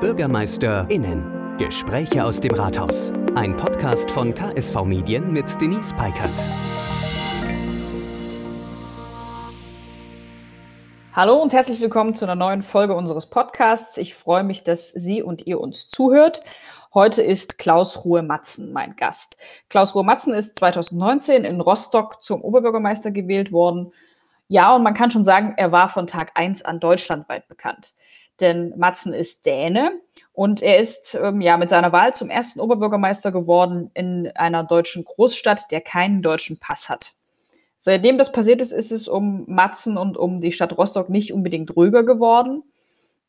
BürgermeisterInnen. Gespräche aus dem Rathaus. Ein Podcast von KSV Medien mit Denise Peikert. Hallo und herzlich willkommen zu einer neuen Folge unseres Podcasts. Ich freue mich, dass Sie und ihr uns zuhört. Heute ist Klaus Ruhe-Matzen mein Gast. Klaus Ruhe-Matzen ist 2019 in Rostock zum Oberbürgermeister gewählt worden. Ja, und man kann schon sagen, er war von Tag eins an deutschlandweit bekannt. Denn Matzen ist Däne und er ist ähm, ja mit seiner Wahl zum ersten Oberbürgermeister geworden in einer deutschen Großstadt, der keinen deutschen Pass hat. Seitdem das passiert ist, ist es um Matzen und um die Stadt Rostock nicht unbedingt ruhiger geworden.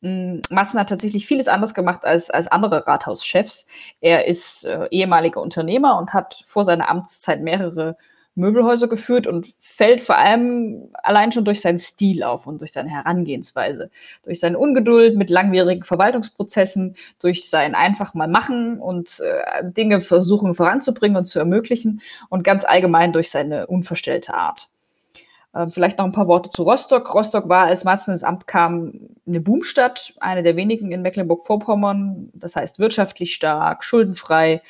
Mm, Matzen hat tatsächlich vieles anders gemacht als, als andere Rathauschefs. Er ist äh, ehemaliger Unternehmer und hat vor seiner Amtszeit mehrere Möbelhäuser geführt und fällt vor allem allein schon durch seinen Stil auf und durch seine Herangehensweise, durch seine Ungeduld mit langwierigen Verwaltungsprozessen, durch sein einfach mal machen und äh, Dinge versuchen voranzubringen und zu ermöglichen und ganz allgemein durch seine unverstellte Art. Ähm, vielleicht noch ein paar Worte zu Rostock. Rostock war, als Matzen ins Amt kam, eine Boomstadt, eine der wenigen in Mecklenburg-Vorpommern. Das heißt wirtschaftlich stark, schuldenfrei,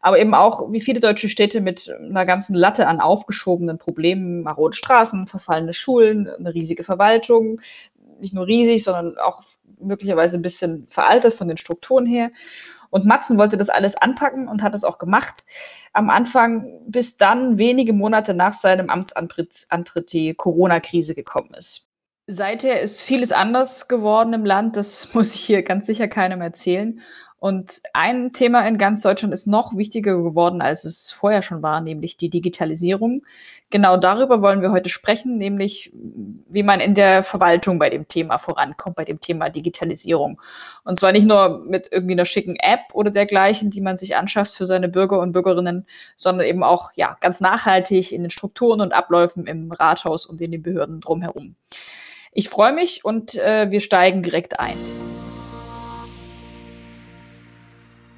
aber eben auch wie viele deutsche Städte mit einer ganzen Latte an aufgeschobenen Problemen, marode Straßen, verfallene Schulen, eine riesige Verwaltung. Nicht nur riesig, sondern auch möglicherweise ein bisschen veraltet von den Strukturen her. Und Matzen wollte das alles anpacken und hat es auch gemacht. Am Anfang, bis dann wenige Monate nach seinem Amtsantritt Antritt die Corona-Krise gekommen ist. Seither ist vieles anders geworden im Land. Das muss ich hier ganz sicher keinem erzählen. Und ein Thema in ganz Deutschland ist noch wichtiger geworden, als es vorher schon war, nämlich die Digitalisierung. Genau darüber wollen wir heute sprechen, nämlich wie man in der Verwaltung bei dem Thema vorankommt, bei dem Thema Digitalisierung. Und zwar nicht nur mit irgendwie einer schicken App oder dergleichen, die man sich anschafft für seine Bürger und Bürgerinnen, sondern eben auch ja ganz nachhaltig in den Strukturen und Abläufen im Rathaus und in den Behörden drumherum. Ich freue mich und äh, wir steigen direkt ein.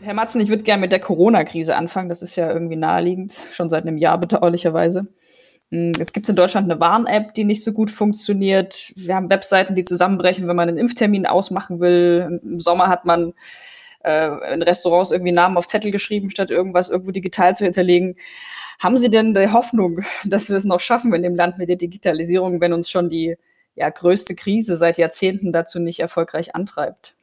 Herr Matzen, ich würde gerne mit der Corona-Krise anfangen. Das ist ja irgendwie naheliegend, schon seit einem Jahr bedauerlicherweise. Hm, jetzt gibt es in Deutschland eine Warn-App, die nicht so gut funktioniert. Wir haben Webseiten, die zusammenbrechen, wenn man einen Impftermin ausmachen will. Im Sommer hat man äh, in Restaurants irgendwie Namen auf Zettel geschrieben, statt irgendwas irgendwo digital zu hinterlegen. Haben Sie denn die Hoffnung, dass wir es noch schaffen in dem Land mit der Digitalisierung, wenn uns schon die ja, größte Krise seit Jahrzehnten dazu nicht erfolgreich antreibt?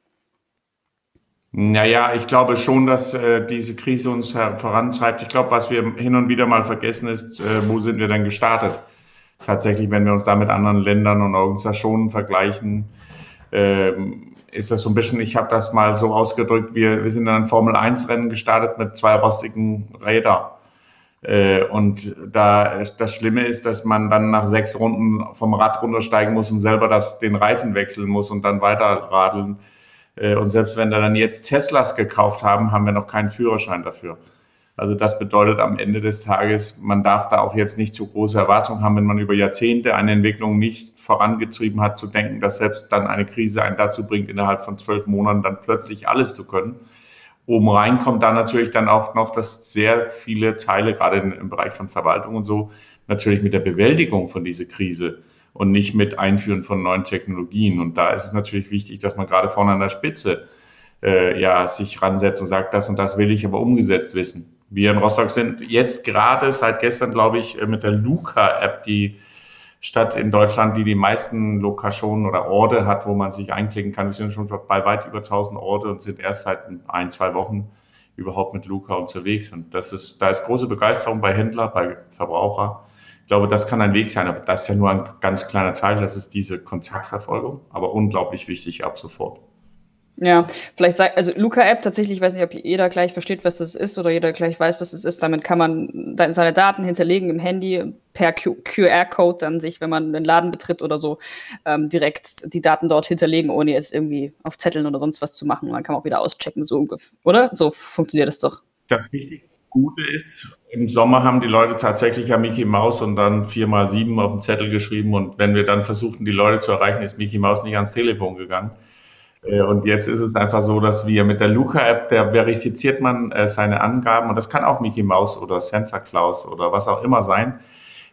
Naja, ich glaube schon, dass äh, diese Krise uns vorantreibt. Ich glaube, was wir hin und wieder mal vergessen ist, äh, wo sind wir denn gestartet? Tatsächlich, wenn wir uns da mit anderen Ländern und Organisationen vergleichen, äh, ist das so ein bisschen, ich habe das mal so ausgedrückt, wir, wir sind in einem Formel-1-Rennen gestartet mit zwei rostigen Rädern. Äh, und da das Schlimme ist, dass man dann nach sechs Runden vom Rad runtersteigen muss und selber das, den Reifen wechseln muss und dann weiter radeln und selbst wenn wir dann jetzt Teslas gekauft haben, haben wir noch keinen Führerschein dafür. Also das bedeutet am Ende des Tages, man darf da auch jetzt nicht zu große Erwartungen haben, wenn man über Jahrzehnte eine Entwicklung nicht vorangetrieben hat, zu denken, dass selbst dann eine Krise einen dazu bringt, innerhalb von zwölf Monaten dann plötzlich alles zu können. Oben rein kommt dann natürlich dann auch noch, dass sehr viele Teile, gerade im Bereich von Verwaltung und so, natürlich mit der Bewältigung von dieser Krise und nicht mit Einführen von neuen Technologien. Und da ist es natürlich wichtig, dass man gerade vorne an der Spitze äh, ja, sich ransetzt und sagt, das und das will ich aber umgesetzt wissen. Wir in Rostock sind jetzt gerade seit gestern, glaube ich, äh, mit der Luca-App, die Stadt in Deutschland, die die meisten Lokationen oder Orte hat, wo man sich einklicken kann. Wir sind schon bei weit über 1000 Orte und sind erst seit ein, zwei Wochen überhaupt mit Luca unterwegs. Und das ist, da ist große Begeisterung bei Händlern, bei Verbrauchern. Ich glaube, das kann ein Weg sein, aber das ist ja nur ein ganz kleiner Teil, das ist diese Kontaktverfolgung, aber unglaublich wichtig ab sofort. Ja, vielleicht sagt, also Luca-App tatsächlich, ich weiß nicht, ob jeder gleich versteht, was das ist oder jeder gleich weiß, was das ist. Damit kann man seine Daten hinterlegen im Handy per QR-Code dann sich, wenn man einen Laden betritt oder so, ähm, direkt die Daten dort hinterlegen, ohne jetzt irgendwie auf Zetteln oder sonst was zu machen. Und dann kann man auch wieder auschecken, so ungefähr, oder? So funktioniert das doch. Das ist wichtig. Gute ist, im Sommer haben die Leute tatsächlich ja Mickey Mouse und dann vier mal sieben auf den Zettel geschrieben. Und wenn wir dann versuchten, die Leute zu erreichen, ist Mickey Mouse nicht ans Telefon gegangen. Äh, und jetzt ist es einfach so, dass wir mit der Luca-App, da verifiziert man äh, seine Angaben und das kann auch Mickey Mouse oder Santa Claus oder was auch immer sein,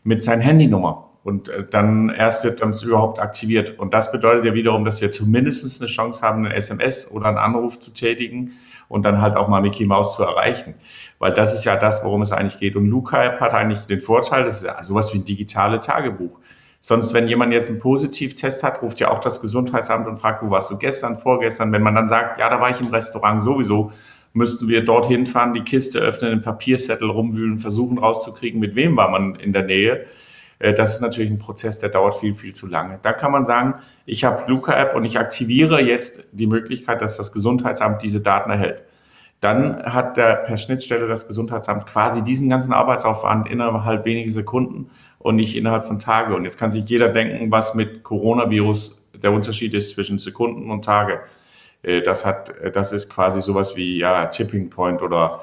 mit seiner Handynummer. Und äh, dann erst wird uns überhaupt aktiviert. Und das bedeutet ja wiederum, dass wir zumindest eine Chance haben, eine SMS oder einen Anruf zu tätigen und dann halt auch mal Mickey Mouse zu erreichen. Weil das ist ja das, worum es eigentlich geht. Und Luca hat eigentlich den Vorteil, das ist sowas wie ein digitales Tagebuch. Sonst, wenn jemand jetzt einen Positivtest hat, ruft ja auch das Gesundheitsamt und fragt, wo warst du gestern, vorgestern? Wenn man dann sagt, ja, da war ich im Restaurant sowieso, müssten wir dorthin fahren, die Kiste öffnen, den Papierzettel rumwühlen, versuchen rauszukriegen, mit wem war man in der Nähe. Äh, das ist natürlich ein Prozess, der dauert viel, viel zu lange. Da kann man sagen, ich habe Luca-App und ich aktiviere jetzt die Möglichkeit, dass das Gesundheitsamt diese Daten erhält. Dann hat der per Schnittstelle das Gesundheitsamt quasi diesen ganzen Arbeitsaufwand innerhalb weniger Sekunden und nicht innerhalb von Tagen. Und jetzt kann sich jeder denken, was mit Coronavirus der Unterschied ist zwischen Sekunden und Tage. Äh, das hat, das ist quasi sowas wie ja Tipping Point oder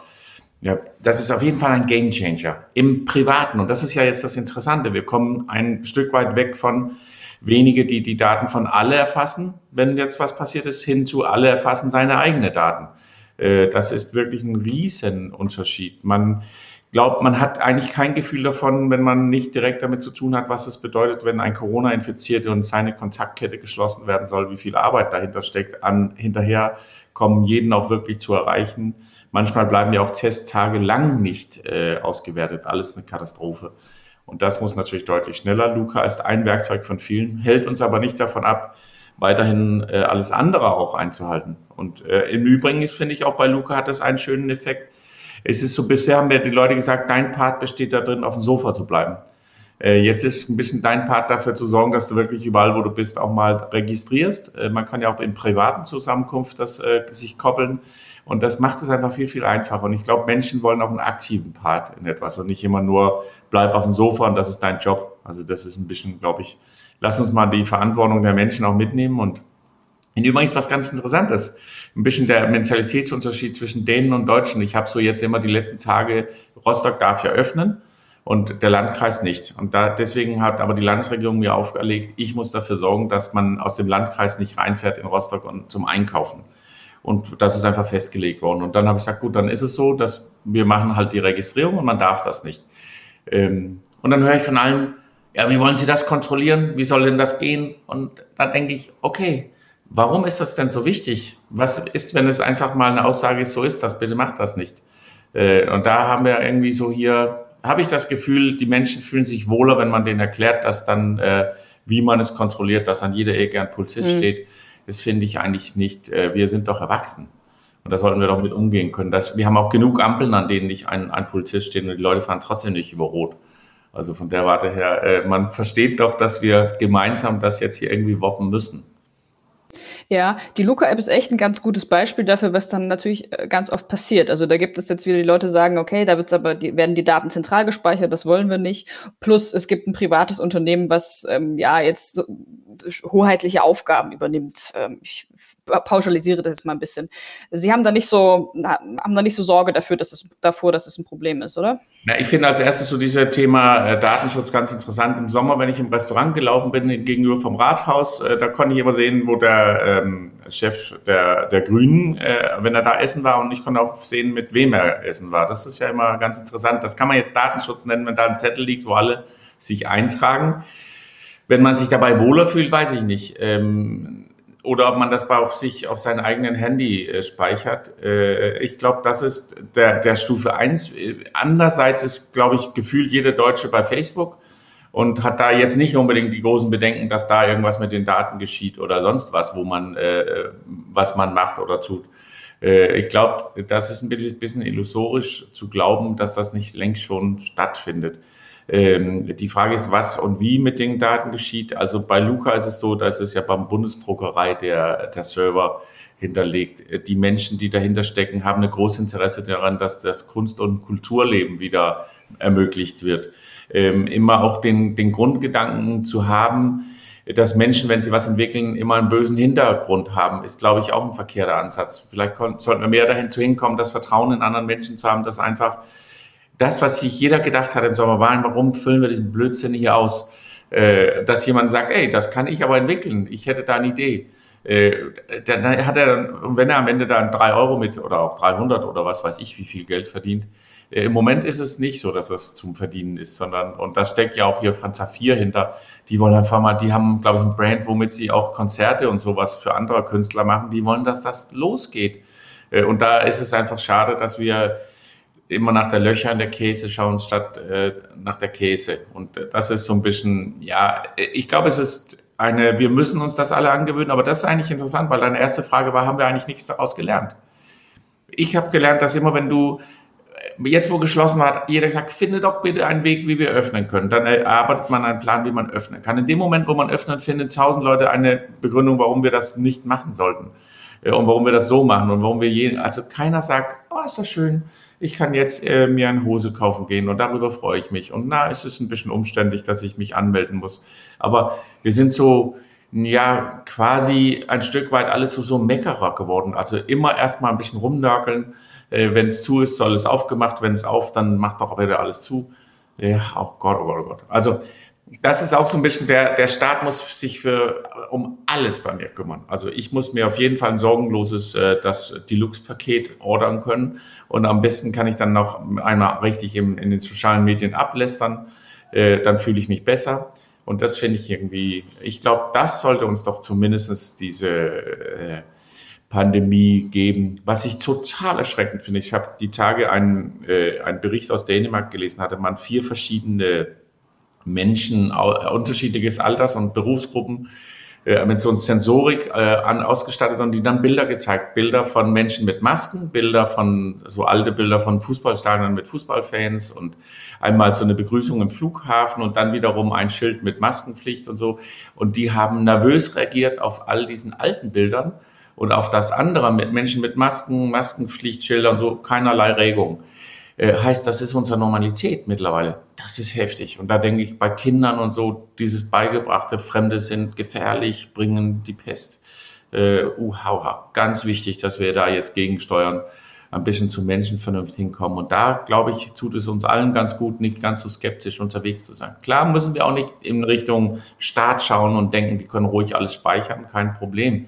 ja, das ist auf jeden Fall ein Game Changer im Privaten. Und das ist ja jetzt das Interessante. Wir kommen ein Stück weit weg von wenige, die die Daten von alle erfassen, wenn jetzt was passiert ist, hin zu alle erfassen seine eigenen Daten. Äh, das ist wirklich ein Riesenunterschied. Man glaubt, man hat eigentlich kein Gefühl davon, wenn man nicht direkt damit zu tun hat, was es bedeutet, wenn ein Corona-Infizierte und seine Kontaktkette geschlossen werden soll, wie viel Arbeit dahinter steckt, an hinterher kommen, jeden auch wirklich zu erreichen Manchmal bleiben ja auch Testtage lang nicht äh, ausgewertet. Alles eine Katastrophe. Und das muss natürlich deutlich schneller. Luca ist ein Werkzeug von vielen, hält uns aber nicht davon ab, weiterhin äh, alles andere auch einzuhalten. Und äh, im Übrigen finde ich auch bei Luca hat das einen schönen Effekt. Es ist so, bisher haben ja die Leute gesagt, dein Part besteht da drin, auf dem Sofa zu bleiben. Äh, jetzt ist ein bisschen dein Part dafür zu sorgen, dass du wirklich überall, wo du bist, auch mal registrierst. Äh, man kann ja auch in privaten Zusammenkunft das äh, sich koppeln. Und das macht es einfach viel, viel einfacher. Und ich glaube, Menschen wollen auch einen aktiven Part in etwas und nicht immer nur bleib auf dem Sofa und das ist dein Job. Also das ist ein bisschen, glaube ich, lass uns mal die Verantwortung der Menschen auch mitnehmen und übrigens was ganz Interessantes, ein bisschen der Mentalitätsunterschied zwischen Dänen und Deutschen. Ich habe so jetzt immer die letzten Tage, Rostock darf ja öffnen und der Landkreis nicht. Und da, deswegen hat aber die Landesregierung mir auferlegt, ich muss dafür sorgen, dass man aus dem Landkreis nicht reinfährt in Rostock und zum Einkaufen. Und das ist einfach festgelegt worden. Und dann habe ich gesagt, gut, dann ist es so, dass wir machen halt die Registrierung und man darf das nicht. Ähm, und dann höre ich von allen, ja, wie wollen Sie das kontrollieren? Wie soll denn das gehen? Und dann denke ich, okay, warum ist das denn so wichtig? Was ist, wenn es einfach mal eine Aussage ist, so ist das, bitte macht das nicht. Äh, und da haben wir irgendwie so hier, habe ich das Gefühl, die Menschen fühlen sich wohler, wenn man denen erklärt, dass dann, äh, wie man es kontrolliert, dass an jeder Ecke ein Polizist mhm. steht das finde ich eigentlich nicht. Äh, wir sind doch erwachsen. Und da sollten wir doch mit umgehen können. Das, wir haben auch genug Ampeln, an denen nicht ein, ein Polizist steht und die Leute fahren trotzdem nicht über Rot. Also von der Warte her, äh, man versteht doch, dass wir gemeinsam das jetzt hier irgendwie woppen müssen. Ja, die Luca-App ist echt ein ganz gutes Beispiel dafür, was dann natürlich äh, ganz oft passiert. Also da gibt es jetzt wieder die Leute sagen, okay, da wird's aber die, werden die Daten zentral gespeichert, das wollen wir nicht. Plus es gibt ein privates Unternehmen, was ähm, ja jetzt so hoheitliche Aufgaben übernimmt. Ähm, ich pauschalisiere das jetzt mal ein bisschen. Sie haben da nicht so, haben da nicht so Sorge dafür, dass es, davor, dass es ein Problem ist, oder? Na, ich finde als erstes so dieses Thema äh, Datenschutz ganz interessant. Im Sommer, wenn ich im Restaurant gelaufen bin, gegenüber vom Rathaus, äh, da konnte ich immer sehen, wo der ähm, Chef der, der Grünen, äh, wenn er da essen war und ich konnte auch sehen, mit wem er essen war. Das ist ja immer ganz interessant. Das kann man jetzt Datenschutz nennen, wenn da ein Zettel liegt, wo alle sich eintragen. Wenn man sich dabei wohler fühlt, weiß ich nicht. Ähm, oder ob man das auf sich, auf seinem eigenen Handy äh, speichert. Äh, ich glaube, das ist der, der Stufe eins. Andererseits ist, glaube ich, gefühlt jeder Deutsche bei Facebook und hat da jetzt nicht unbedingt die großen Bedenken, dass da irgendwas mit den Daten geschieht oder sonst was, wo man, äh, was man macht oder tut. Äh, ich glaube, das ist ein bisschen illusorisch zu glauben, dass das nicht längst schon stattfindet. Ähm, die Frage ist, was und wie mit den Daten geschieht. Also bei Luca ist es so, dass es ja beim Bundesdruckerei der, der Server hinterlegt. Die Menschen, die dahinter stecken, haben ein großes Interesse daran, dass das Kunst- und Kulturleben wieder ermöglicht wird. Ähm, immer auch den, den Grundgedanken zu haben, dass Menschen, wenn sie was entwickeln, immer einen bösen Hintergrund haben, ist, glaube ich, auch ein verkehrter Ansatz. Vielleicht sollten wir mehr dahin zu hinkommen, das Vertrauen in anderen Menschen zu haben, dass einfach das, was sich jeder gedacht hat im Sommer, war, warum füllen wir diesen Blödsinn hier aus? Äh, dass jemand sagt, ey, das kann ich aber entwickeln, ich hätte da eine Idee. äh, dann hat er dann, wenn er am Ende dann drei Euro mit oder auch 300 oder was weiß ich, wie viel Geld verdient, äh, im Moment ist es nicht so, dass das zum Verdienen ist, sondern, und das steckt ja auch hier von Zafir hinter, die wollen einfach mal, die haben, glaube ich, ein Brand, womit sie auch Konzerte und sowas für andere Künstler machen, die wollen, dass das losgeht. Äh, und da ist es einfach schade, dass wir immer nach der Löcher in der Käse schauen, statt äh, nach der Käse. Und äh, das ist so ein bisschen, ja, ich glaube, es ist eine, wir müssen uns das alle angewöhnen, aber das ist eigentlich interessant, weil deine erste Frage war, haben wir eigentlich nichts daraus gelernt? Ich habe gelernt, dass immer, wenn du jetzt wo geschlossen hat, jeder gesagt, finde doch bitte einen Weg, wie wir öffnen können. Dann erarbeitet man einen Plan, wie man öffnen kann. In dem Moment, wo man öffnet, finden tausend Leute eine Begründung, warum wir das nicht machen sollten. Äh, und warum wir das so machen und warum wir je, also keiner sagt, oh, ist das schön, ich kann jetzt äh, mir eine Hose kaufen gehen und darüber freue ich mich. Und na, es ist ein bisschen umständlich, dass ich mich anmelden muss. Aber wir sind so, ja, quasi ein Stück weit alles so, so Meckerer geworden. Also immer erstmal ein bisschen rumnörkeln, äh, wenn es zu ist, soll es aufgemacht. Wenn es auf, dann macht doch wieder alles zu. Ja, oh Gott, oh Gott, oh Gott. Also das ist auch so ein bisschen, der, der Staat muss sich für, um alles bei mir kümmern. Also ich muss mir auf jeden Fall ein sorgenloses äh, das Deluxe-Paket ordern können. Und am besten kann ich dann noch einmal richtig im, in den sozialen Medien ablästern. Äh, dann fühle ich mich besser. Und das finde ich irgendwie, ich glaube, das sollte uns doch zumindest diese äh, Pandemie geben. Was ich total erschreckend finde, ich habe die Tage einen, äh, einen Bericht aus Dänemark gelesen, hatte man vier verschiedene Menschen unterschiedliches Alters und Berufsgruppen äh, mit so einer Sensorik äh, an, ausgestattet und die dann Bilder gezeigt. Bilder von Menschen mit Masken, Bilder von, so alte Bilder von Fußballstadien mit Fußballfans und einmal so eine Begrüßung im Flughafen und dann wiederum ein Schild mit Maskenpflicht und so. Und die haben nervös reagiert auf all diesen alten Bildern und auf das andere mit Menschen mit Masken, Maskenpflichtschilder und so keinerlei Regung. Äh, heißt, das ist unsere Normalität mittlerweile. Das ist heftig. Und da denke ich bei Kindern und so, dieses beigebrachte Fremde sind gefährlich, bringen die Pest. Äh, uhaha. Ganz wichtig, dass wir da jetzt gegensteuern, ein bisschen zu Menschenvernunft hinkommen. Und da, glaube ich, tut es uns allen ganz gut, nicht ganz so skeptisch unterwegs zu sein. Klar müssen wir auch nicht in Richtung Staat schauen und denken, die können ruhig alles speichern, kein Problem.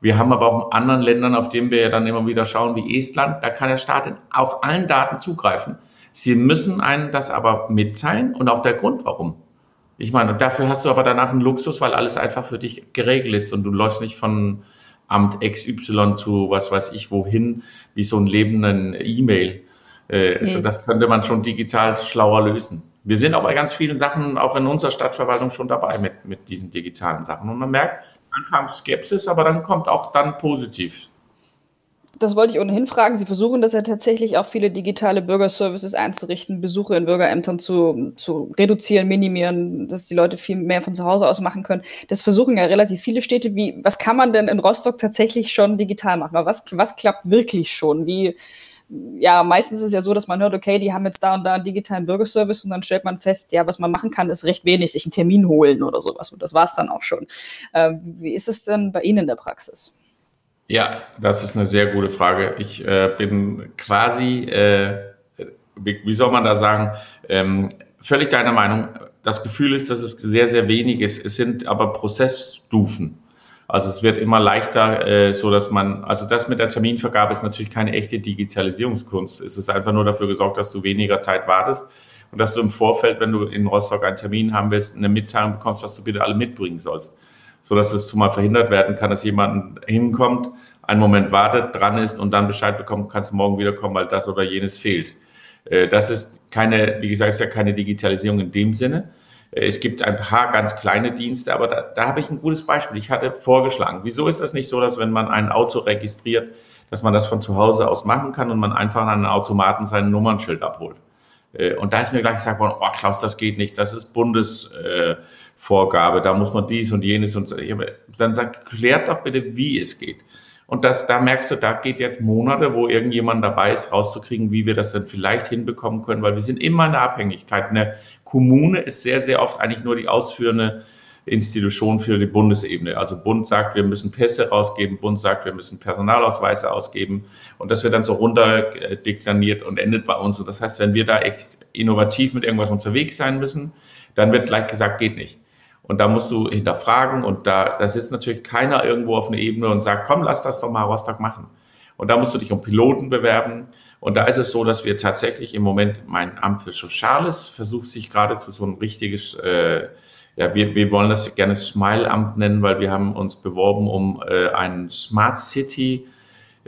Wir haben aber auch in anderen Ländern, auf denen wir ja dann immer wieder schauen, wie Estland, da kann der Staat auf allen Daten zugreifen. Sie müssen einen das aber mitteilen und auch der Grund, warum. Ich meine, dafür hast du aber danach einen Luxus, weil alles einfach für dich geregelt ist und du läufst nicht von Amt XY zu was weiß ich wohin, wie so ein lebenden E-Mail. Äh, also das könnte man schon digital schlauer lösen. Wir sind auch bei ganz vielen Sachen auch in unserer Stadtverwaltung schon dabei mit, mit diesen digitalen Sachen. Und man merkt, anfangs Skepsis, aber dann kommt auch dann positiv. Das wollte ich ohnehin fragen. Sie versuchen das ja tatsächlich auch viele digitale Bürgerservices einzurichten, Besuche in Bürgerämtern zu, zu reduzieren, minimieren, dass die Leute viel mehr von zu Hause aus machen können. Das versuchen ja relativ viele Städte. Wie, was kann man denn in Rostock tatsächlich schon digital machen? Was, was klappt wirklich schon? Wie, ja, meistens ist es ja so, dass man hört, okay, die haben jetzt da und da einen digitalen Bürgerservice und dann stellt man fest, ja, was man machen kann, ist recht wenig, sich einen Termin holen oder sowas. Und das war es dann auch schon. Äh, wie ist es denn bei Ihnen in der Praxis? Ja, das ist eine sehr gute Frage. Ich äh, bin quasi, äh, wie, wie, soll man da sagen, ähm, völlig deiner Meinung. Das Gefühl ist, dass es sehr, sehr wenig ist. Es sind aber Prozessstufen. Also es wird immer leichter, äh, so dass man, also das mit der Terminvergabe ist natürlich keine echte Digitalisierungskunst. Es ist einfach nur dafür gesorgt, dass du weniger Zeit wartest und dass du im Vorfeld, wenn du in Rostock einen Termin haben willst, eine Mitteilung bekommst, was du bitte alle mitbringen sollst. So dass es zumal verhindert werden kann, dass jemand hinkommt, einen Moment wartet, dran ist und dann Bescheid bekommt, kannst morgen wiederkommen, weil das oder jenes fehlt. Äh, das ist keine, wie gesagt, ist ja keine Digitalisierung in dem Sinne, es gibt ein paar ganz kleine Dienste, aber da, da habe ich ein gutes Beispiel. Ich hatte vorgeschlagen, wieso ist das nicht so, dass wenn man ein Auto registriert, dass man das von zu Hause aus machen kann und man einfach an einen Automaten sein Nummernschild abholt? Äh, und da ist mir gleich gesagt worden, oh Klaus, das geht nicht, das ist Bundesvorgabe, da muss man dies und jenes und dann sagt, klärt doch bitte, wie es geht. Und das, da merkst du, da geht jetzt Monate, wo irgendjemand dabei ist, rauszukriegen, wie wir das dann vielleicht hinbekommen können, weil wir sind immer in der Abhängigkeit. Eine Kommune ist sehr, sehr oft eigentlich nur die ausführende Institution für die Bundesebene. Also Bund sagt, wir müssen Pässe rausgeben, Bund sagt, wir müssen Personalausweise ausgeben und das wird dann so runterdeklaniert und endet bei uns. Und das heißt, wenn wir da echt innovativ mit irgendwas unterwegs sein müssen, dann wird gleich gesagt, geht nicht. Und da musst du hinterfragen und da, da sitzt natürlich keiner irgendwo auf einer Ebene und sagt, komm, lass das doch mal Rostock machen. Und da musst du dich um Piloten bewerben. Und da ist es so, dass wir tatsächlich im Moment, mein Amt für Soziales versucht sich gerade zu so ein richtiges, äh, ja, wir, wir wollen das gerne Smile-Amt nennen, weil wir haben uns beworben um äh, ein Smart City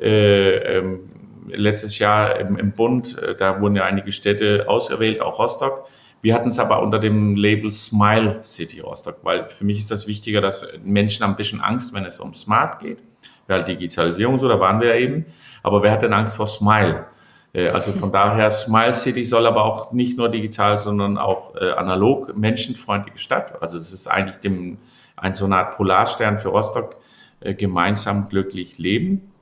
äh, ähm, letztes Jahr im, im Bund. Äh, da wurden ja einige Städte auserwählt, auch Rostock. Wir hatten es aber unter dem Label Smile City Rostock, weil für mich ist das wichtiger, dass Menschen haben ein bisschen Angst, wenn es um Smart geht. Ja, halt Digitalisierung so, da waren wir ja eben. Aber wer hat denn Angst vor Smile? Äh, also von daher, Smile City soll aber auch nicht nur digital, sondern auch äh, analog, menschenfreundliche Stadt. Also das ist eigentlich dem, ein so eine Art Polarstern für Rostock, äh, gemeinsam glücklich leben.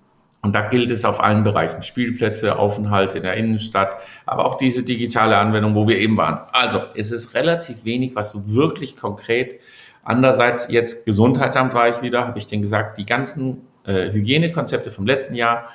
Und da gilt es auf allen Bereichen. Spielplätze, Aufenthalt in der Innenstadt, aber auch diese digitale Anwendung, wo wir eben waren. Also es ist relativ wenig, was du wirklich konkret. Andererseits, jetzt Gesundheitsamt war ich wieder, habe ich denen gesagt, die ganzen äh, Hygienekonzepte vom letzten Jahr,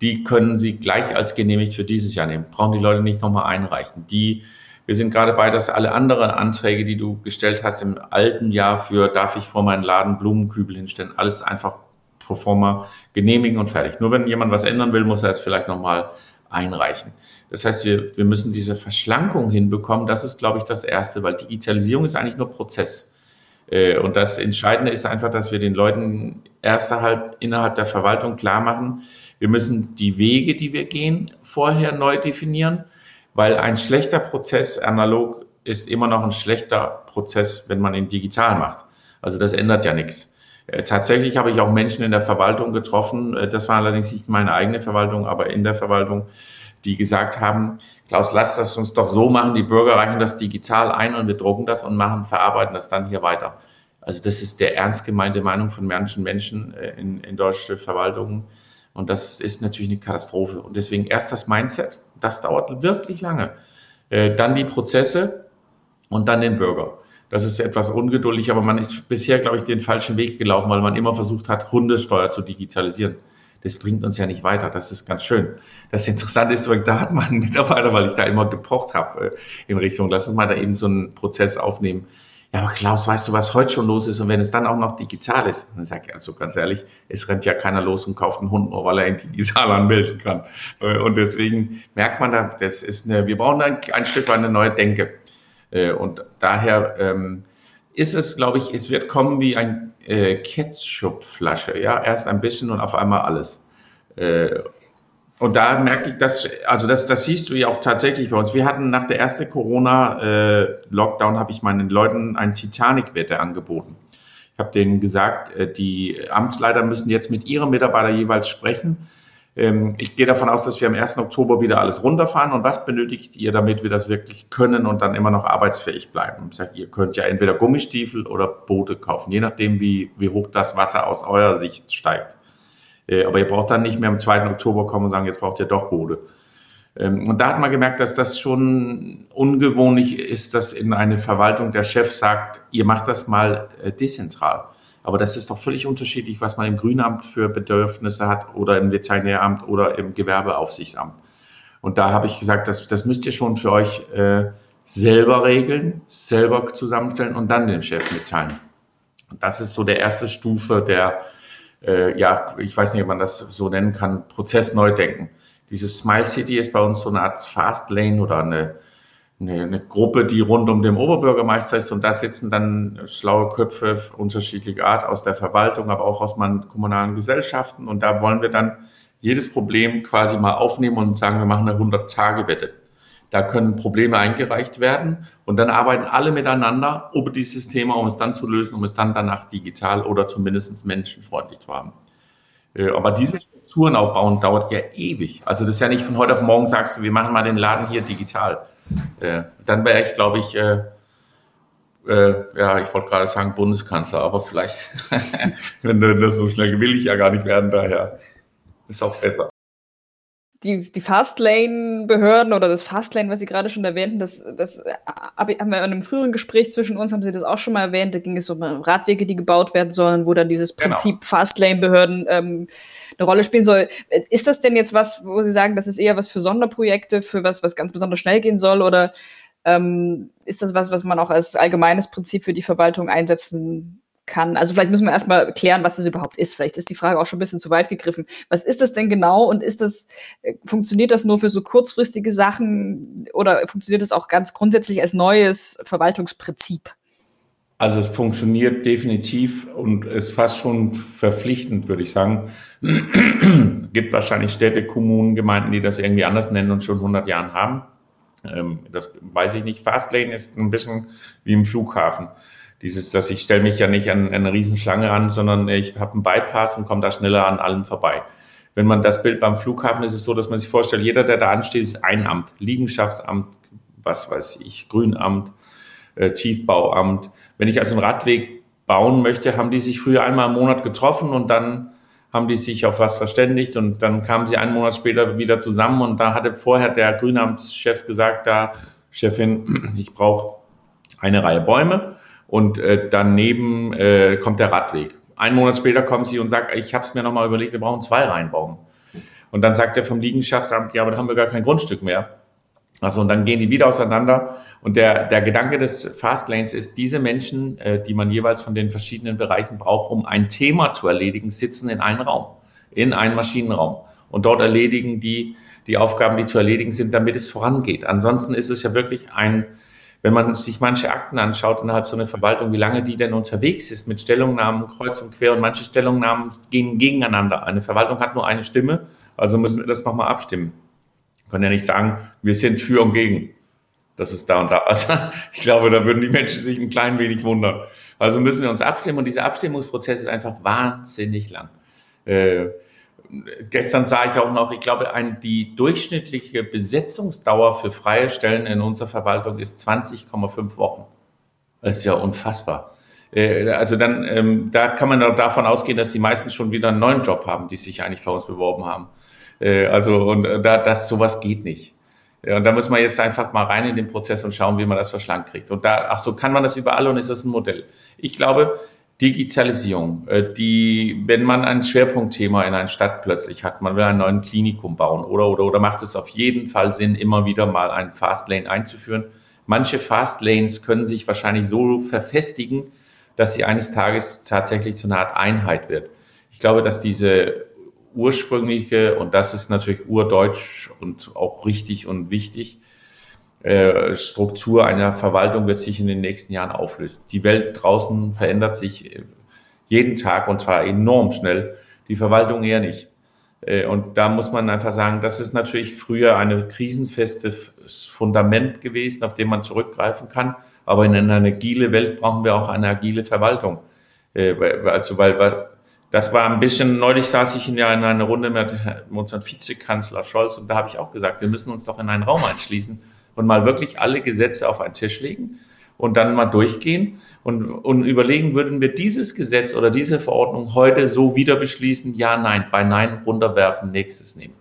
die können Sie gleich als genehmigt für dieses Jahr nehmen. Brauchen die Leute nicht nochmal einreichen. Die, wir sind gerade bei, dass alle anderen Anträge, die du gestellt hast im alten Jahr für, darf ich vor meinen Laden Blumenkübel hinstellen, alles einfach pro forma genehmigen und fertig. Nur wenn jemand was ändern will, muss er es vielleicht nochmal einreichen. Das heißt, wir, wir müssen diese Verschlankung hinbekommen. Das ist, glaube ich, das Erste, weil Digitalisierung ist eigentlich nur Prozess. Äh, und das Entscheidende ist einfach, dass wir den Leuten ersterhalb innerhalb der Verwaltung klar machen, wir müssen die Wege, die wir gehen, vorher neu definieren, weil ein schlechter Prozess analog ist immer noch ein schlechter Prozess, wenn man ihn digital macht. Also das ändert ja nichts. Äh, tatsächlich habe ich auch Menschen in der Verwaltung getroffen, äh, das war allerdings nicht meine eigene Verwaltung, aber in der Verwaltung, die gesagt haben, Klaus, lass das uns doch so machen, die Bürger reichen das digital ein und wir drucken das und machen, verarbeiten das dann hier weiter. Also das ist der ernst gemeinte Meinung von manchen Menschen äh, in, in deutschen Verwaltungen. Und das ist natürlich eine Katastrophe. Und deswegen erst das Mindset, das dauert wirklich lange. Dann die Prozesse und dann den Bürger. Das ist etwas ungeduldig, aber man ist bisher, glaube ich, den falschen Weg gelaufen, weil man immer versucht hat, Hundesteuer zu digitalisieren. Das bringt uns ja nicht weiter. Das ist ganz schön. Das Interessante ist, da hat man einen Mitarbeiter, weil ich da immer gepocht habe äh, in Richtung, lass uns mal da eben so einen Prozess aufnehmen. Ja, aber Klaus, weißt du, was heute schon los ist und wenn es dann auch noch digital ist? Dann sage ich, also ganz ehrlich, es rennt ja keiner los und kauft einen Hund nur, weil er ihn digital anmelden kann. Äh, und deswegen merkt man da, das ist eine, wir brauchen ein, ein Stück weit eine neue Denke. Äh, und daher ähm, ist es, glaube ich, es wird kommen wie ein äh, Ketchupflasche. Ja, erst ein bisschen und auf einmal alles. Äh, und da merke ich, dass, also das, das siehst du ja auch tatsächlich bei uns. Wir hatten nach der ersten Corona-Lockdown, äh, habe ich meinen Leuten ein Titanic-Wette angeboten. Ich habe denen gesagt, äh, die Amtsleiter müssen jetzt mit ihrem Mitarbeiter jeweils sprechen ich gehe davon aus, dass wir am 1. Oktober wieder alles runterfahren. Und was benötigt ihr, damit wir das wirklich können und dann immer noch arbeitsfähig bleiben? Ich sage, ihr könnt ja entweder Gummistiefel oder Boote kaufen, je nachdem, wie, wie hoch das Wasser aus eurer Sicht steigt. Äh, aber ihr braucht dann nicht mehr am 2. Oktober kommen und sagen, jetzt braucht ihr doch Boote. Ähm, und da hat man gemerkt, dass das schon ungewöhnlich ist, dass in eine Verwaltung der Chef sagt, ihr macht das mal äh, dezentral. Aber das ist doch völlig unterschiedlich, was man im Grünamt für Bedürfnisse hat oder im Veterinäramt oder im Gewerbeaufsichtsamt. Und da habe ich gesagt, das, das müsst ihr schon für euch äh, selber regeln, selber zusammenstellen und dann dem Chef mitteilen. Und das ist so der erste Stufe der, äh, ja, ich weiß nicht, ob man das so nennen kann, Prozess Neudenken. Dieses Smile City ist bei uns so eine Art Fast Lane oder eine eine, eine Gruppe, die rund um den Oberbürgermeister ist und da sitzen dann schlaue Köpfe unterschiedlicher Art aus der Verwaltung, aber auch aus kommunalen Gesellschaften und da wollen wir dann jedes Problem quasi mal aufnehmen und sagen, wir machen eine 100-Tage-Wette. Da können Probleme eingereicht werden und dann arbeiten alle miteinander über dieses Thema, um es dann zu lösen, um es dann danach digital oder zumindest menschenfreundlich zu haben. Äh, aber diese Strukturen aufbauen dauert ja ewig. Also das ist ja nicht von heute auf morgen sagst du, wir machen mal den Laden hier digital. Äh, dann wäre ich, glaube ich, äh, äh, ja, ich wollte gerade sagen Bundeskanzler, aber vielleicht, wenn das so schnell will ich ja gar nicht werden, daher ist auch besser. Die, die Fastlane-Behörden oder das Fastlane, was Sie gerade schon erwähnten, das, das haben wir in einem früheren Gespräch zwischen uns, haben Sie das auch schon mal erwähnt, da ging es um Radwege, die gebaut werden sollen, wo dann dieses genau. Prinzip genau. Fastlane-Behörden ähm, eine Rolle spielen soll. Ist das denn jetzt was, wo Sie sagen, das ist eher was für Sonderprojekte, für was, was ganz besonders schnell gehen soll? Oder Ähm, ist das was, was man auch als allgemeines Prinzip für die Verwaltung einsetzen kann? Also vielleicht müssen wir erstmal klären, was das überhaupt ist. Vielleicht ist die Frage auch schon ein bisschen zu weit gegriffen. Was ist das denn genau und ist das, äh, funktioniert das nur für so kurzfristige Sachen oder funktioniert das auch ganz grundsätzlich als neues Verwaltungsprinzip? Also es funktioniert definitiv und ist fast schon verpflichtend, würde ich sagen. gibt wahrscheinlich Städte, Kommunen, Gemeinden, die das irgendwie anders nennen und schon 100 Jahren haben. Ähm, das weiß ich nicht. Fastlane ist ein bisschen wie im Flughafen. Dieses, dass ich stelle mich ja nicht an, eine Riesenschlange an, sondern ich habe einen Bypass und komme da schneller an allem vorbei. Wenn man das Bild beim Flughafen ist es so, dass man sich vorstellt, jeder, der da ansteht, ist ein Amt. Liegenschaftsamt, was weiß ich, Grünamt, äh, Tiefbauamt. Wenn ich also einen Radweg bauen möchte, haben die sich früher einmal im Monat getroffen und dann haben die sich auf was verständigt und dann kamen sie einen Monat später wieder zusammen und da hatte vorher der Grünamtschef gesagt, da Chefin, ich brauche eine Reihe Bäume und äh, daneben äh, kommt der Radweg. Einen Monat später kommen sie und sagen, ich habe es mir nochmal überlegt, wir brauchen zwei Reihen Baum. Und dann sagt er vom Liegenschaftsamt, ja, aber da haben wir gar kein Grundstück mehr. Also und dann gehen die wieder auseinander. Und der, der Gedanke des Fastlanes ist, diese Menschen, äh, die man jeweils von den verschiedenen Bereichen braucht, um ein Thema zu erledigen, sitzen in einen Raum, in einen Maschinenraum. Und dort erledigen die die Aufgaben, die zu erledigen sind, damit es vorangeht. Ansonsten ist es ja wirklich ein, wenn man sich manche Akten anschaut innerhalb so einer Verwaltung, wie lange die denn unterwegs ist mit Stellungnahmen kreuz und quer und manche Stellungnahmen gehen gegeneinander. Eine Verwaltung hat nur eine Stimme, also müssen wir das nochmal abstimmen können ja nicht sagen, wir sind für und gegen. Das ist da und da. Also ich glaube, da würden die Menschen sich ein klein wenig wundern. Also müssen wir uns abstimmen und dieser Abstimmungsprozess ist einfach wahnsinnig lang. Äh, gestern sah ich auch noch, ich glaube, ein, die durchschnittliche Besetzungsdauer für freie Stellen in unserer Verwaltung ist 20,5 Wochen. Das ist ja unfassbar. Äh, also dann, ähm, da kann man davon ausgehen, dass die meisten schon wieder einen neuen Job haben, die sich eigentlich bei uns beworben haben. Äh, also, und äh, da, das, sowas geht nicht. Und da muss man jetzt einfach mal rein in den Prozess und schauen, wie man das verschlankt kriegt. Und da, ach so, kann man das überall und ist das ein Modell? Ich glaube, Digitalisierung, äh, die, wenn man ein Schwerpunktthema in einer Stadt plötzlich hat, man will einen neuen Klinikum bauen oder, oder, oder macht es auf jeden Fall Sinn, immer wieder mal ein Fastlane einzuführen. Manche Fastlanes können sich wahrscheinlich so verfestigen, dass sie eines Tages tatsächlich zu einer Art Einheit wird. Ich glaube, dass diese ursprüngliche, und das ist natürlich urdeutsch und auch richtig und wichtig, äh, Struktur einer Verwaltung wird sich in den nächsten Jahren auflösen. Die Welt draußen verändert sich äh, jeden Tag und zwar enorm schnell, die Verwaltung eher nicht. Äh, und da muss man einfach sagen, das ist natürlich früher eine krisenfestes Fundament gewesen, auf dem man zurückgreifen kann. Aber in einer agile Welt brauchen wir auch eine agile Verwaltung. Also, weil das war ein bisschen, neulich saß ich ja in einer Runde mit unserem Vizekanzler Scholz und da habe ich auch gesagt, wir müssen uns doch in einen Raum einschließen und mal wirklich alle Gesetze auf einen Tisch legen und dann mal durchgehen und, und überlegen, würden wir dieses Gesetz oder diese Verordnung heute so wieder beschließen? Ja, nein, bei Nein runterwerfen, nächstes nehmen.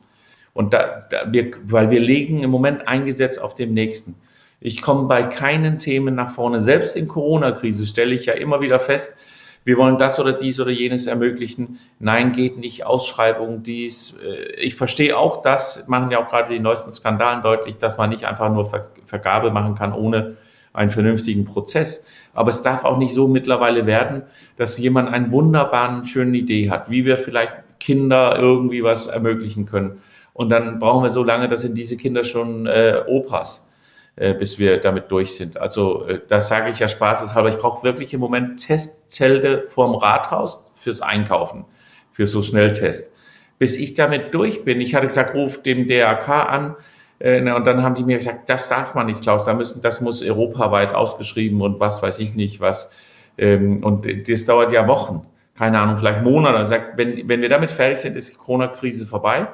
Und da, da wir, weil wir legen im Moment ein Gesetz auf dem nächsten. Ich komme bei keinen Themen nach vorne. Selbst in Corona-Krise stelle ich ja immer wieder fest, wir wollen das oder dies oder jenes ermöglichen. Nein, geht nicht. Ausschreibung, dies. Äh, ich verstehe auch das, machen ja auch gerade die neuesten Skandalen deutlich, dass man nicht einfach nur Vergabe machen kann ohne einen vernünftigen Prozess. Aber es darf auch nicht so mittlerweile werden, dass jemand einen wunderbaren, schönen Idee hat, wie wir vielleicht Kinder irgendwie was ermöglichen können. Und dann brauchen wir so lange, dass sind diese Kinder schon äh, Opas äh, bis wir damit durch sind. Also äh, das sage ich ja spaßeshalber. Ich brauche wirklich im Moment Testzelte vorm Rathaus fürs Einkaufen, für so Schnelltest. Bis ich damit durch bin. Ich hatte gesagt, ruf dem DRK an. Äh, und dann haben die mir gesagt, das darf man nicht, Klaus. Da müssen, das muss europaweit ausgeschrieben und was weiß ich nicht was. Ähm, und das dauert ja Wochen. Keine Ahnung, vielleicht Monate. Sagt, wenn, wenn wir damit fertig sind, ist die Corona-Krise vorbei.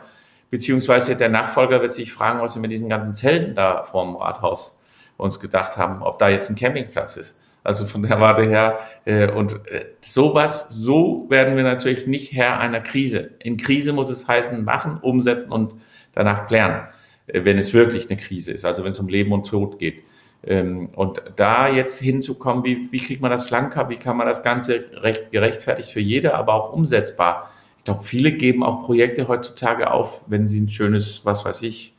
Beziehungsweise der Nachfolger wird sich fragen, was wir mit diesen ganzen Zelten da vorm Rathaus uns gedacht haben, ob da jetzt ein Campingplatz ist. Also von der Warte her. Äh, und äh, sowas, so werden wir natürlich nicht Herr einer Krise. In Krise muss es heißen, machen, umsetzen und danach klären, äh, wenn es wirklich eine Krise ist, also wenn es um Leben und Tod geht. Ähm, und da jetzt hinzukommen, wie, wie kriegt man das schlanker, wie kann man das Ganze recht gerechtfertigt für jede, aber auch umsetzbar ich glaube, viele geben auch Projekte heutzutage auf, wenn sie ein schönes, was weiß ich,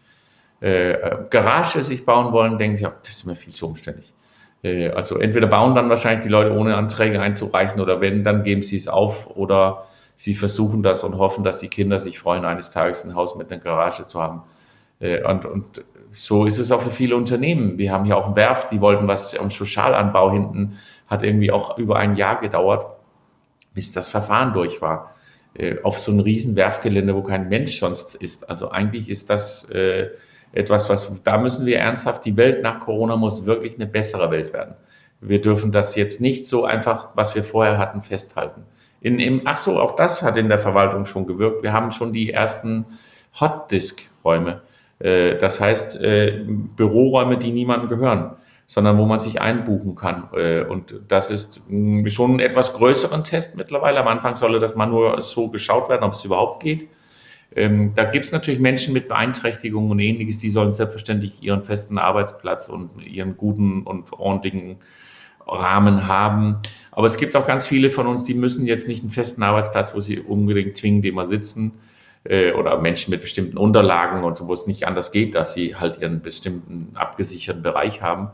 äh, Garage sich bauen wollen, denken sie, das ist mir viel zu umständlich. Äh, also entweder bauen dann wahrscheinlich die Leute ohne Anträge einzureichen oder wenn, dann geben sie es auf oder sie versuchen das und hoffen, dass die Kinder sich freuen, eines Tages ein Haus mit einer Garage zu haben. Äh, und, und so ist es auch für viele Unternehmen. Wir haben hier auch ein Werft, die wollten was am Sozialanbau hinten, hat irgendwie auch über ein Jahr gedauert, bis das Verfahren durch war. Äh, auf so ein riesen wo kein Mensch sonst ist. Also eigentlich ist das äh, etwas, was, da müssen wir ernsthaft, die Welt nach Corona muss wirklich eine bessere Welt werden. Wir dürfen das jetzt nicht so einfach, was wir vorher hatten, festhalten. In, im, ach so, auch das hat in der Verwaltung schon gewirkt. Wir haben schon die ersten Hotdisk-Räume. Äh, das heißt, äh, Büroräume, die niemandem gehören, sondern wo man sich einbuchen kann. Äh, und das ist schon ein etwas größeren Test mittlerweile. Am Anfang solle das mal nur so geschaut werden, ob es überhaupt geht. Ähm, da gibt es natürlich Menschen mit Beeinträchtigungen und ähnliches, die sollen selbstverständlich ihren festen Arbeitsplatz und ihren guten und ordentlichen Rahmen haben. Aber es gibt auch ganz viele von uns, die müssen jetzt nicht einen festen Arbeitsplatz, wo sie unbedingt zwingend immer sitzen äh, oder Menschen mit bestimmten Unterlagen und so, wo es nicht anders geht, dass sie halt ihren bestimmten abgesicherten Bereich haben.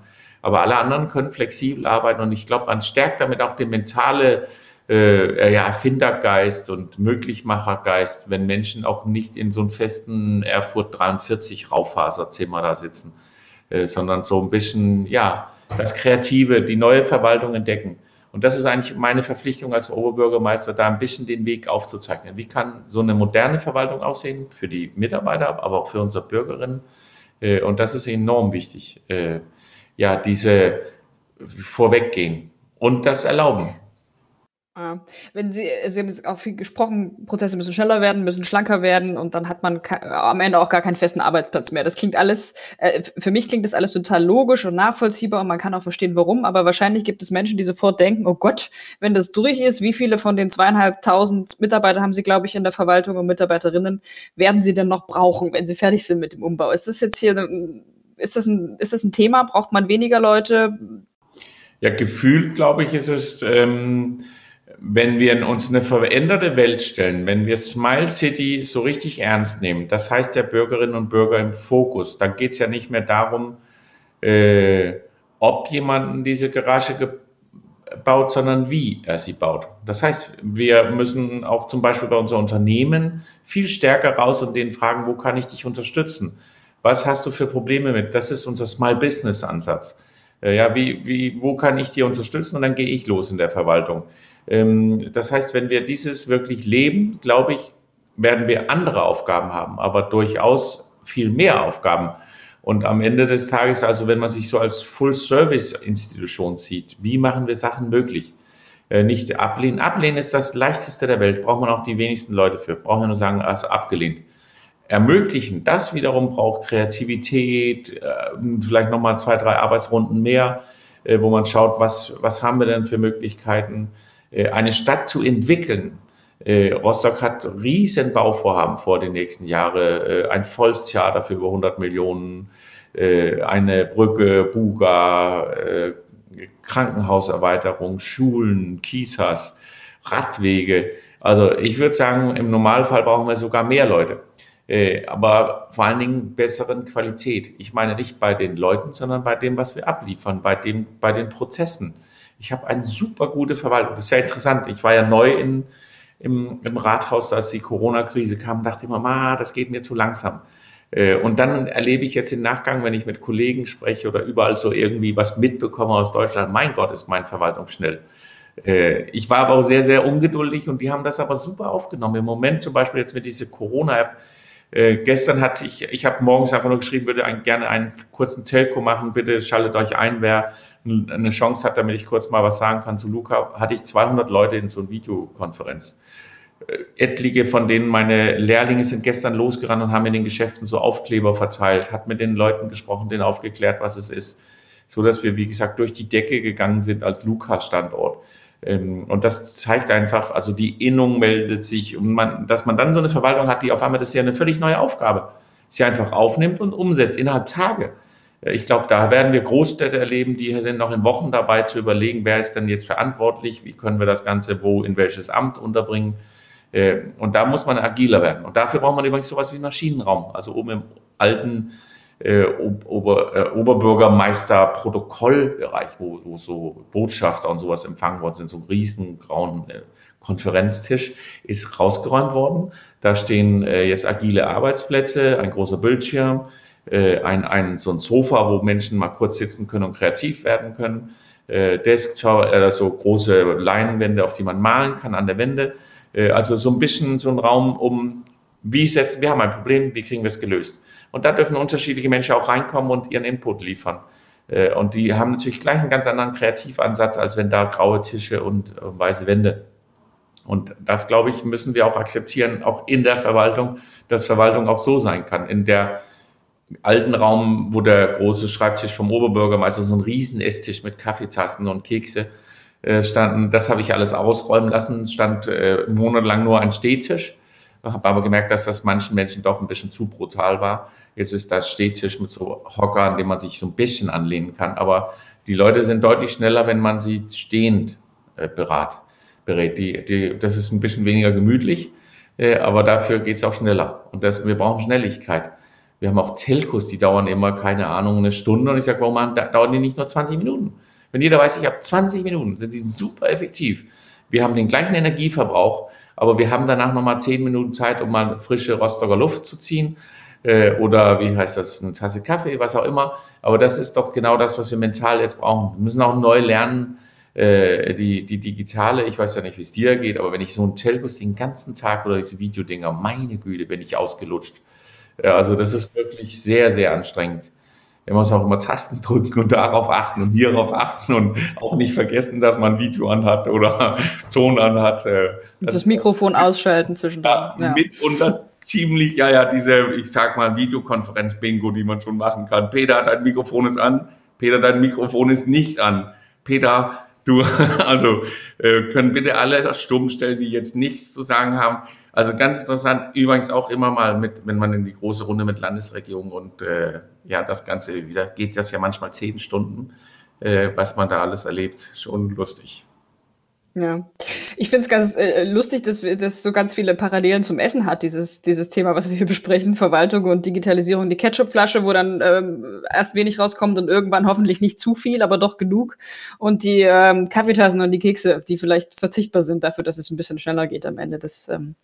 Aber alle anderen können flexibel arbeiten und ich glaube, man stärkt damit auch die mentale äh, ja, Erfindergeist und Möglichmachergeist, wenn Menschen auch nicht in so einem festen Erfurt 43 Raufaserzimmer da sitzen, äh, sondern so ein bisschen, ja, das Kreative, die neue Verwaltung entdecken. Und das ist eigentlich meine Verpflichtung als Oberbürgermeister, da ein bisschen den Weg aufzuzeichnen. Wie kann so eine moderne Verwaltung aussehen für die Mitarbeiter, aber auch für unsere Bürgerinnen? Äh, und das ist enorm wichtig. Ja, diese vorweggehen und das erlauben. Wenn Sie, Sie haben auch viel gesprochen, Prozesse müssen schneller werden, müssen schlanker werden und dann hat man am Ende auch gar keinen festen Arbeitsplatz mehr. Das klingt alles, äh, für mich klingt das alles total logisch und nachvollziehbar und man kann auch verstehen, warum, aber wahrscheinlich gibt es Menschen, die sofort denken, oh Gott, wenn das durch ist, wie viele von den zweieinhalbtausend Mitarbeiter haben Sie, glaube ich, in der Verwaltung und Mitarbeiterinnen, werden Sie denn noch brauchen, wenn Sie fertig sind mit dem Umbau? Ist das jetzt hier, ist das ein, ist das ein Thema? Braucht man weniger Leute? Ja, gefühlt, glaube ich, ist es, ähm wenn wir uns eine veränderte Welt stellen, wenn wir Smile City so richtig ernst nehmen, das heißt ja Bürgerinnen und Bürger im Fokus, dann geht es ja nicht mehr darum, äh, ob jemand diese Garage baut, sondern wie er sie baut. Das heißt, wir müssen auch zum Beispiel bei unseren Unternehmen viel stärker raus und denen fragen, wo kann ich dich unterstützen? Was hast du für Probleme mit? Das ist unser Small Business Ansatz. Äh, ja, wie, wie, wo kann ich dir unterstützen? Und dann gehe ich los in der Verwaltung. Ähm, das heißt, wenn wir dieses wirklich leben, glaube ich, werden wir andere Aufgaben haben, aber durchaus viel mehr Aufgaben. Und am Ende des Tages, also wenn man sich so als Full-Service-Institution sieht, wie machen wir Sachen möglich? Äh, nicht ablehnen. Ablehnen ist das leichteste der Welt, braucht man auch die wenigsten Leute für. Braucht man nur sagen, also abgelehnt. Ermöglichen, das wiederum braucht Kreativität, äh, vielleicht nochmal zwei, drei Arbeitsrunden mehr, äh, wo man schaut, was, was haben wir denn für Möglichkeiten? Äh, eine Stadt zu entwickeln. Äh, Rostock hat riesen Bauvorhaben vor den nächsten Jahren, ein Volkstheater für über 100 Millionen, eine Brücke, Buga, Krankenhauserweiterung, Schulen, Kitas, Radwege. Also ich würde sagen, im Normalfall brauchen wir sogar mehr Leute, aber vor allen Dingen besseren Qualität. Ich meine nicht bei den Leuten, sondern bei dem, was wir abliefern, bei, dem, bei den Prozessen. Ich habe eine super gute Verwaltung. Das ist ja interessant. Ich war ja neu in, im, im Rathaus, als die Corona-Krise kam, dachte ich mir, ma, das geht mir zu langsam. Äh, und dann erlebe ich jetzt im Nachgang, wenn ich mit Kollegen spreche oder überall so irgendwie was mitbekomme aus Deutschland, mein Gott, ist meine Verwaltung schnell. Äh, ich war aber auch sehr, sehr ungeduldig und die haben das aber super aufgenommen. Im Moment zum Beispiel jetzt mit dieser Corona-App, äh, gestern hat sich, ich habe morgens einfach nur geschrieben, würde ein, gerne einen kurzen Telco machen, bitte schaltet euch ein, wer eine Chance hat, damit ich kurz mal was sagen kann zu Luca, hatte ich 200 Leute in so einer Videokonferenz. Äh, etliche von denen meine Lehrlinge sind gestern losgerannt und haben in den Geschäften so Aufkleber verteilt, hat mit den Leuten gesprochen, denen aufgeklärt, was es ist, so dass wir, wie gesagt, durch die Decke gegangen sind als Luca-Standort. Ähm, und das zeigt einfach, also die Innung meldet sich und man, dass man dann so eine Verwaltung hat, die auf einmal, das ist ja eine völlig neue Aufgabe, sie einfach aufnimmt und umsetzt innerhalb Tage. Ich glaube, da werden wir Großstädte erleben, die sind noch in Wochen dabei zu überlegen, wer ist denn jetzt verantwortlich, wie können wir das Ganze wo in welches Amt unterbringen. Äh, und da muss man agiler werden. Und dafür braucht man übrigens sowas wie Maschinenraum. Also oben im alten äh, Ober, äh, Oberbürgermeister-Protokollbereich, wo, wo so Botschafter und sowas empfangen worden sind, so ein riesen grauen äh, Konferenztisch, ist rausgeräumt worden. Da stehen äh, jetzt agile Arbeitsplätze, ein großer Bildschirm, äh, ein, ein, so ein Sofa, wo Menschen mal kurz sitzen können und kreativ werden können. Äh, Desktop, äh, so große Leinwände, auf die man malen kann an der Wände. Äh, also so ein bisschen so ein Raum, um wie setzen, wir haben ein Problem, wie kriegen wir es gelöst? Und da dürfen unterschiedliche Menschen auch reinkommen und ihren Input liefern. Äh, und die haben natürlich gleich einen ganz anderen Kreativansatz, als wenn da graue Tische und äh, weiße Wände. Und das, glaube ich, müssen wir auch akzeptieren, auch in der Verwaltung, dass Verwaltung auch so sein kann. In der alten Raum, wo der große Schreibtisch vom Oberbürgermeister, so ein riesen Esstisch mit Kaffeetassen und Kekse äh, standen, das habe ich alles ausräumen lassen, stand monatelang nur ein Stehtisch habe aber gemerkt, dass das manchen Menschen doch ein bisschen zu brutal war. Jetzt ist das Stehtisch mit so Hocker, an dem man sich so ein bisschen anlehnen kann. Aber die Leute sind deutlich schneller, wenn man sie stehend äh, berät. Die, die, das ist ein bisschen weniger gemütlich, äh, aber dafür geht es auch schneller. Und das, wir brauchen Schnelligkeit. Wir haben auch Telcos, die dauern immer, keine Ahnung, eine Stunde. Und ich sage, warum dauern die nicht nur 20 Minuten? Wenn jeder weiß, ich habe 20 Minuten, sind die super effektiv. Wir haben den gleichen Energieverbrauch, aber wir haben danach nochmal zehn Minuten Zeit, um mal frische Rostocker Luft zu ziehen äh, oder wie heißt das, eine Tasse Kaffee, was auch immer. Aber das ist doch genau das, was wir mental jetzt brauchen. Wir müssen auch neu lernen, äh, die, die digitale, ich weiß ja nicht, wie es dir geht, aber wenn ich so einen Telcos den ganzen Tag oder diese Videodinger, meine Güte, bin ich ausgelutscht. Also das ist wirklich sehr, sehr anstrengend er muss auch immer Tasten drücken und darauf achten und hierauf achten und auch nicht vergessen, dass man Video anhat oder Ton anhat. Äh, das, das Mikrofon ausschalten zwischendurch. Ja, ja. Mitunter ziemlich, ja, ja, diese, ich sag mal, Videokonferenz-Bingo, die man schon machen kann. Peter, dein Mikrofon ist an. Peter, dein Mikrofon ist nicht an. Peter, du, also äh, können bitte alle das stumm stellen, die jetzt nichts zu sagen haben. Also ganz interessant, übrigens auch immer mal mit, wenn man in die große Runde mit Landesregierung und äh, ja, das Ganze, wieder geht das ja manchmal zehn Stunden, äh, was man da alles erlebt, schon lustig. Ja, ich finde es ganz äh, lustig, dass das so ganz viele Parallelen zum Essen hat, dieses, dieses Thema, was wir hier besprechen, Verwaltung und Digitalisierung. Die Ketchupflasche, wo dann ähm, erst wenig rauskommt und irgendwann hoffentlich nicht zu viel, aber doch genug. Und die ähm, Kaffeetassen und die Kekse, die vielleicht verzichtbar sind dafür, dass es ein bisschen schneller geht am Ende. Das ähm,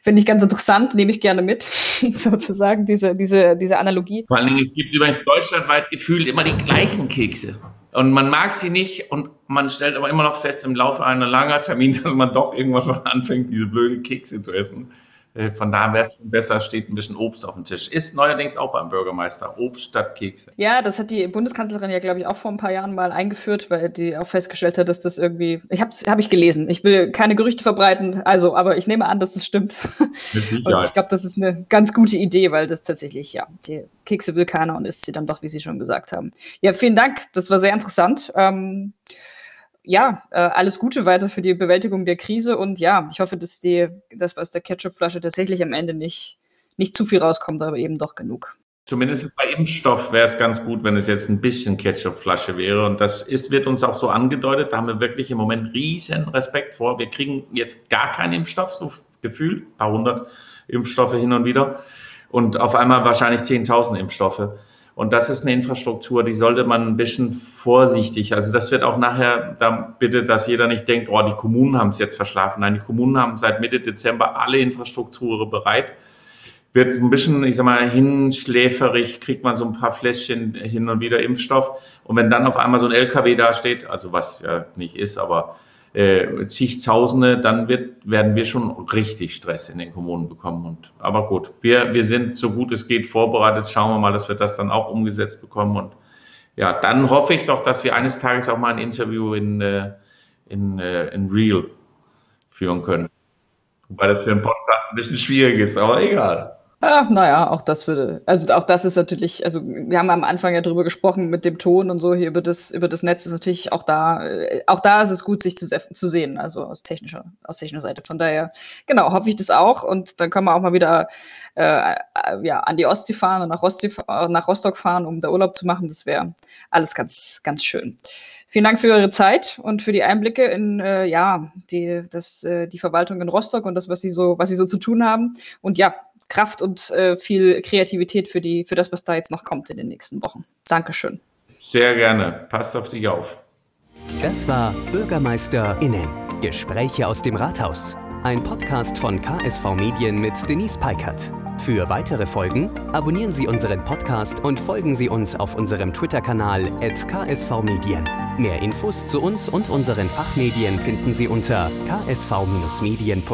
finde ich ganz interessant, nehme ich gerne mit, sozusagen, diese, diese, diese Analogie. Vor allen Dingen, es gibt übrigens deutschlandweit gefühlt immer die gleichen Kekse. Und man mag sie nicht und man stellt aber immer noch fest im Laufe einer langer Termin, dass man doch irgendwann anfängt, diese blöden Kekse zu essen. Äh, von daher wäre es besser, steht ein bisschen Obst auf dem Tisch. Ist neuerdings auch beim Bürgermeister Obst statt Kekse. Ja, das hat die Bundeskanzlerin ja, glaube ich, auch vor ein paar Jahren mal eingeführt, weil die auch festgestellt hat, dass das irgendwie. Ich habe hab ich gelesen. Ich will keine Gerüchte verbreiten, also, aber ich nehme an, dass es stimmt. und ich glaube, das ist eine ganz gute Idee, weil das tatsächlich, ja, die Kekse will keiner und isst sie dann doch, wie Sie schon gesagt haben. Ja, vielen Dank. Das war sehr interessant. Ähm, ja, äh, alles Gute weiter für die Bewältigung der Krise und ja, ich hoffe, dass die, das aus der Ketchupflasche tatsächlich am Ende nicht, nicht zu viel rauskommt, aber eben doch genug. Zumindest bei Impfstoff wäre es ganz gut, wenn es jetzt ein bisschen Ketchupflasche wäre. Und das ist, wird uns auch so angedeutet. Da haben wir wirklich im Moment riesen Respekt vor. Wir kriegen jetzt gar keinen Impfstoff, so gefühlt, ein paar hundert Impfstoffe hin und wieder. Und auf einmal wahrscheinlich 10.000 Impfstoffe. Und das ist eine Infrastruktur, die sollte man ein bisschen vorsichtig, also das wird auch nachher, da bitte, dass jeder nicht denkt, oh, die Kommunen haben es jetzt verschlafen. Nein, die Kommunen haben seit Mitte Dezember alle Infrastrukturen bereit. Wird ein bisschen, ich sag mal, hinschläferig, kriegt man so ein paar Fläschchen hin und wieder Impfstoff. Und wenn dann auf einmal so ein LKW da steht, also was ja nicht ist, aber äh, zigtausende, dann wird, werden wir schon richtig Stress in den Kommunen bekommen. Und, aber gut, wir, wir sind so gut es geht vorbereitet. Schauen wir mal, dass wir das dann auch umgesetzt bekommen. Und ja, dann hoffe ich doch, dass wir eines Tages auch mal ein Interview in, äh, in, äh, in Real führen können. Wobei das für einen Podcast ein bisschen schwierig ist, aber egal. Ach, naja, auch das würde, also auch das ist natürlich, also wir haben am Anfang ja drüber gesprochen mit dem Ton und so hier über das, über das Netz ist natürlich auch da, äh, auch da ist es gut, sich zu, zu sehen, also aus technischer, aus technischer Seite. Von daher, genau, hoffe ich das auch und dann können wir auch mal wieder äh, ja, an die Ostsee fahren und nach, Ostsee, nach Rostock fahren, um da Urlaub zu machen. Das wäre alles ganz, ganz schön. Vielen Dank für eure Zeit und für die Einblicke in äh, ja die das äh, die Verwaltung in Rostock und das was sie so was sie so zu tun haben und ja Kraft und äh, viel Kreativität für, die, für das, was da jetzt noch kommt in den nächsten Wochen. Dankeschön. Sehr gerne. Passt auf dich auf. Das war BürgermeisterInnen. Gespräche aus dem Rathaus. Ein Podcast von KSV Medien mit Denise Peikert. Für weitere Folgen abonnieren Sie unseren Podcast und folgen Sie uns auf unserem Twitter-Kanal ksvmedien. Mehr Infos zu uns und unseren Fachmedien finden Sie unter ksv-medien.de.